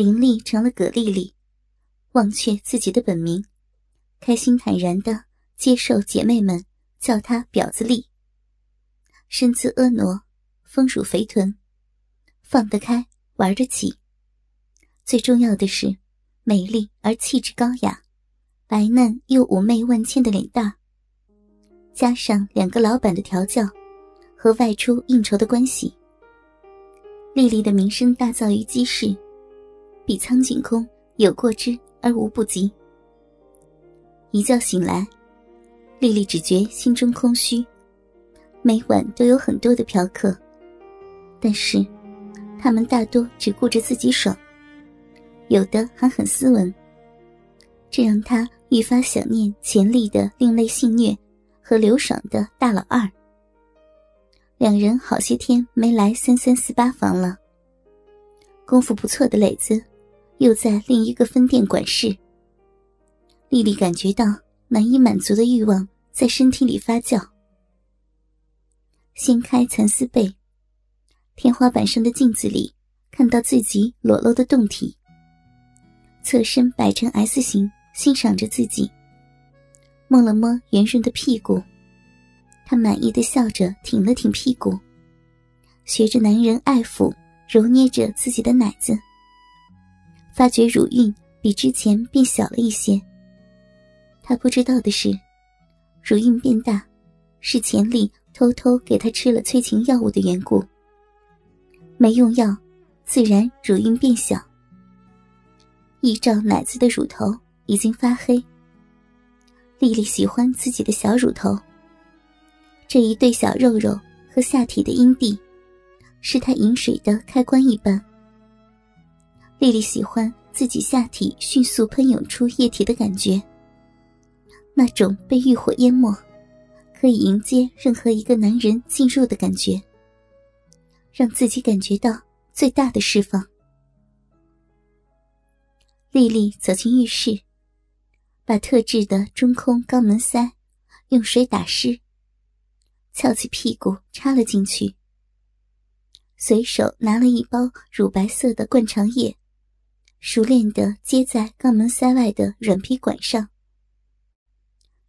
林丽成了葛丽丽，忘却自己的本名，开心坦然的接受姐妹们叫她婊子丽。身姿婀娜，丰乳肥臀，放得开，玩得起。最重要的是，美丽而气质高雅，白嫩又妩媚万千的脸蛋，加上两个老板的调教和外出应酬的关系。丽丽的名声大噪于鸡市，比苍井空有过之而无不及。一觉醒来，丽丽只觉心中空虚，每晚都有很多的嫖客，但是他们大多只顾着自己爽，有的还很斯文，这让她愈发想念钱丽的另类性虐和刘爽的大老二。两人好些天没来三三四八房了。功夫不错的磊子，又在另一个分店管事。丽丽感觉到难以满足的欲望在身体里发酵。掀开蚕丝被，天花板上的镜子里看到自己裸露的胴体。侧身摆成 S 型，欣赏着自己。摸了摸圆润的屁股。他满意的笑着，挺了挺屁股，学着男人爱抚，揉捏着自己的奶子。发觉乳晕比之前变小了一些。他不知道的是，乳晕变大，是钱丽偷偷给他吃了催情药物的缘故。没用药，自然乳晕变小。依照奶子的乳头已经发黑。丽丽喜欢自己的小乳头。这一对小肉肉和下体的阴蒂，是她饮水的开关一般。丽丽喜欢自己下体迅速喷涌出液体的感觉，那种被欲火淹没，可以迎接任何一个男人进入的感觉，让自己感觉到最大的释放。丽丽走进浴室，把特制的中空肛门塞用水打湿。翘起屁股插了进去，随手拿了一包乳白色的灌肠液，熟练的接在肛门塞外的软皮管上。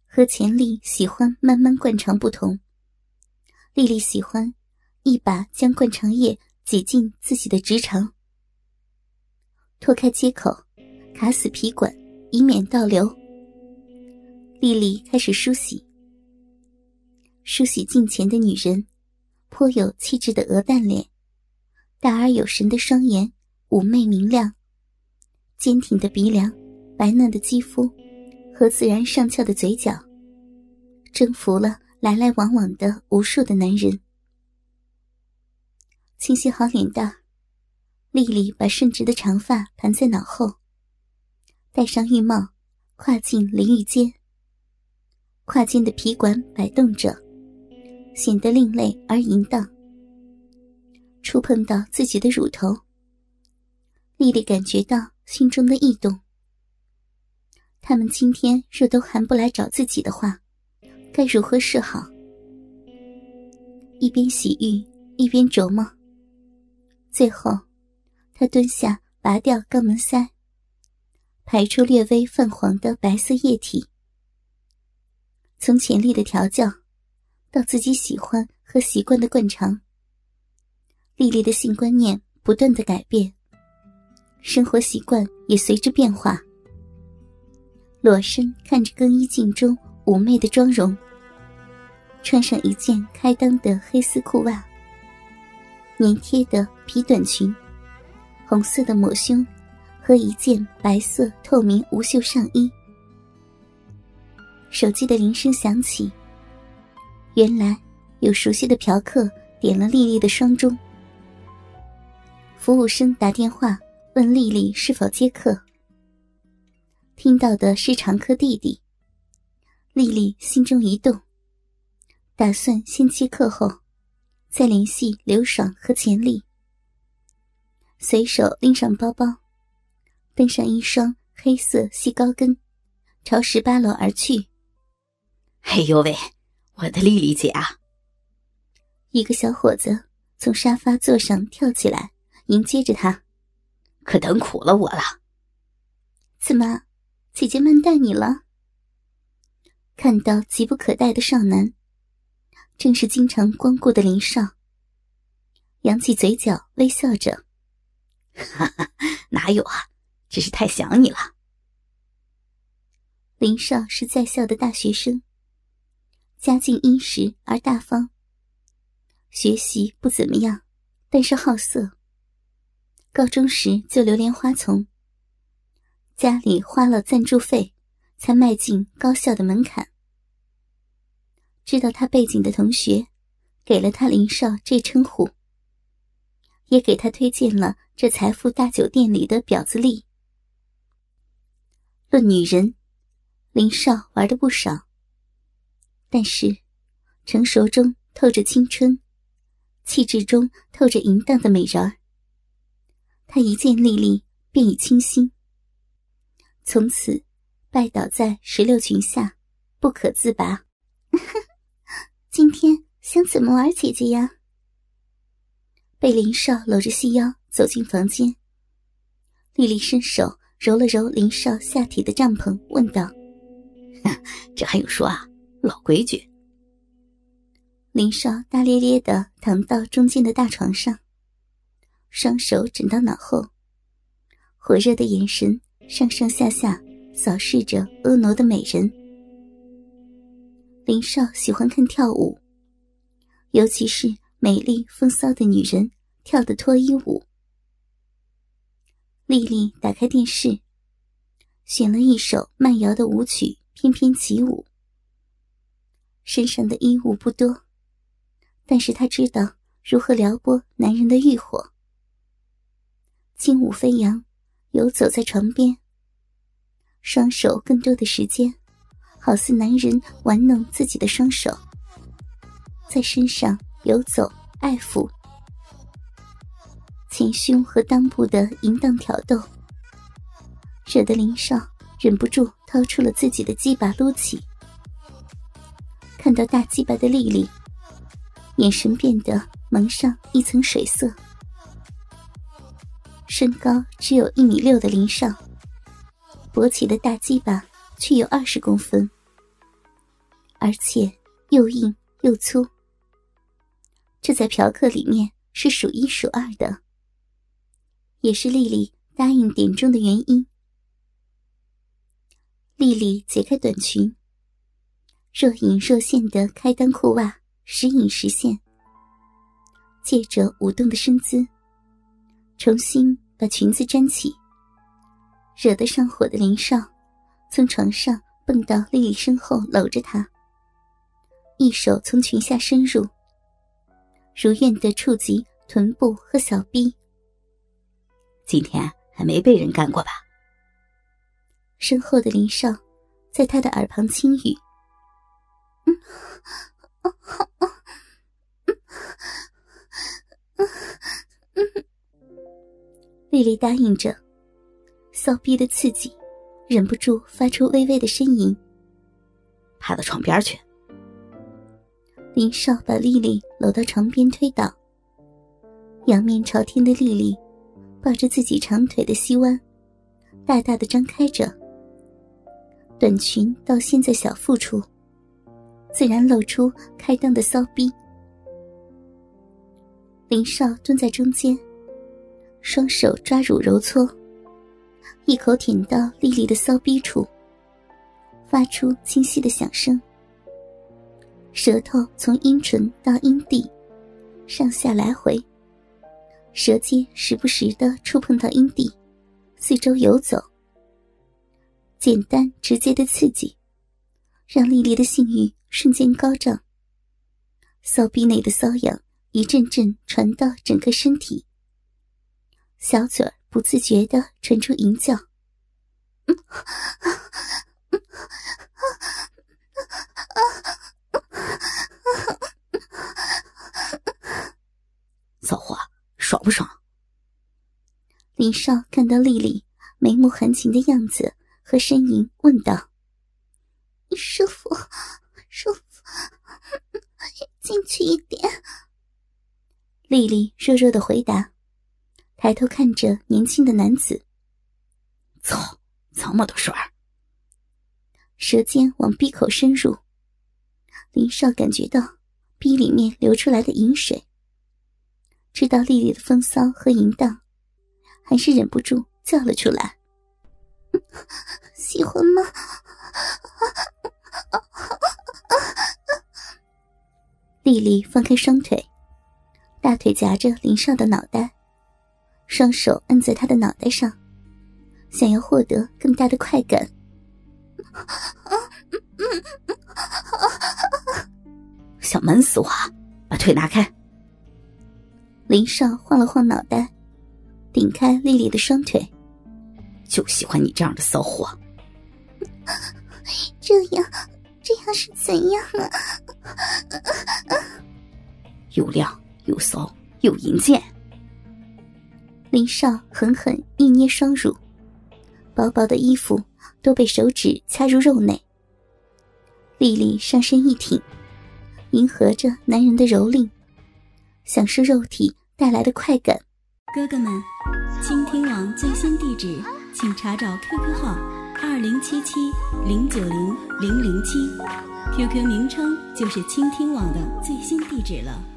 和钱丽喜欢慢慢灌肠不同，丽丽喜欢一把将灌肠液挤进自己的直肠，脱开接口，卡死皮管，以免倒流。丽丽开始梳洗。梳洗镜前的女人，颇有气质的鹅蛋脸，大而有神的双眼，妩媚明亮，坚挺的鼻梁，白嫩的肌肤，和自然上翘的嘴角，征服了来来往往的无数的男人。清洗好脸蛋，丽丽把顺直的长发盘在脑后，戴上浴帽，跨进淋浴间。胯间的皮管摆动着。显得另类而淫荡。触碰到自己的乳头，丽丽感觉到心中的异动。他们今天若都还不来找自己的话，该如何是好？一边洗浴一边琢磨。最后，他蹲下拔掉肛门塞，排出略微泛黄的白色液体。从潜力的调教。到自己喜欢和习惯的惯常，丽丽的性观念不断的改变，生活习惯也随之变化。裸身看着更衣镜中妩媚的妆容，穿上一件开裆的黑丝裤袜，粘贴的皮短裙，红色的抹胸，和一件白色透明无袖上衣。手机的铃声响起。原来有熟悉的嫖客点了丽丽的双钟。服务生打电话问丽丽是否接客，听到的是常客弟弟。丽丽心中一动，打算先接客后，再联系刘爽和钱丽。随手拎上包包，登上一双黑色细高跟，朝十八楼而去。哎呦喂！我的丽丽姐啊！一个小伙子从沙发座上跳起来迎接着他。可等苦了我了。怎么，姐姐慢待你了？看到急不可待的少男，正是经常光顾的林少，扬起嘴角微笑着：“，哪有啊，只是太想你了。”林少是在校的大学生，家境殷实而大方，学习不怎么样，但是好色。高中时就流连花丛，家里花了赞助费，才迈进高校的门槛。知道他背景的同学，给了他“林少”这称呼，也给他推荐了这财富大酒店里的婊子丽。论女人，林少玩的不少，但是成熟中透着青春，气质中透着淫荡的美人儿。他一见丽丽便已倾心，从此拜倒在石榴裙下，不可自拔。今天想怎么玩，姐姐呀？被林少搂着细腰走进房间，丽丽伸手揉了揉林少下体的帐篷，问道：“这还用说啊？老规矩。”林少大咧咧的躺到中间的大床上，双手枕到脑后，火热的眼神上上下下扫视着婀娜的美人。林少喜欢看跳舞，尤其是美丽风骚的女人跳的脱衣舞。丽丽打开电视，选了一首慢摇的舞曲，翩翩起舞。身上的衣物不多，但是她知道如何撩拨男人的欲火。轻舞飞扬，游走在床边，双手更多的时间。好似男人玩弄自己的双手，在身上游走、爱抚，前胸和裆部的淫荡挑逗，惹得林少忍不住掏出了自己的鸡巴撸起。看到大鸡巴的丽丽，眼神变得蒙上一层水色。身高只有一米六的林少，勃起的大鸡巴。却有二十公分，而且又硬又粗，这在嫖客里面是数一数二的，也是丽丽答应点中的原因。丽丽解开短裙，若隐若现的开裆裤袜时隐时现，借着舞动的身姿，重新把裙子粘起，惹得上火的林少。从床上蹦到丽丽身后，搂着她，一手从裙下伸入，如愿的触及臀部和小臂。今天还没被人干过吧？身后的林少在他的耳旁轻语：“ 丽丽答应着，骚逼的刺激。忍不住发出微微的呻吟，爬到床边去。林少把丽丽搂到床边推倒，仰面朝天的丽丽抱着自己长腿的膝弯，大大的张开着，短裙到现在小腹处，自然露出开裆的骚逼。林少蹲在中间，双手抓乳揉搓。一口舔到丽丽的骚逼处，发出清晰的响声。舌头从阴唇到阴蒂，上下来回，舌尖时不时的触碰到阴蒂，四周游走。简单直接的刺激，让丽丽的性欲瞬间高涨。骚逼内的瘙痒一阵阵传到整个身体，小嘴儿。不自觉的传出淫叫，骚货，爽不爽？林少看到丽丽眉目含情的样子和呻吟，问道：“舒服，舒服，进去一点。”丽丽弱弱的回答。抬头看着年轻的男子，操，这么多水！舌尖往鼻口深入，林少感觉到鼻里面流出来的饮水，知道丽丽的风骚和淫荡，还是忍不住叫了出来：“喜欢吗？”丽丽放开双腿，大腿夹着林少的脑袋，双手按在他的脑袋上，想要获得更大的快感。想闷死我！把腿拿开！林少晃了晃脑袋，顶开丽丽的双腿。就喜欢你这样的骚货。这样，这样是怎样啊？又亮又骚又淫贱。林少狠狠一捏双乳，薄薄的衣服都被手指掐入肉内。丽丽上身一挺，迎合着男人的蹂躏，享受肉体带来的快感。哥哥们，倾听网最新地址，请查找 QQ 号二零七七零九零零零七，QQ 名称就是倾听网的最新地址了。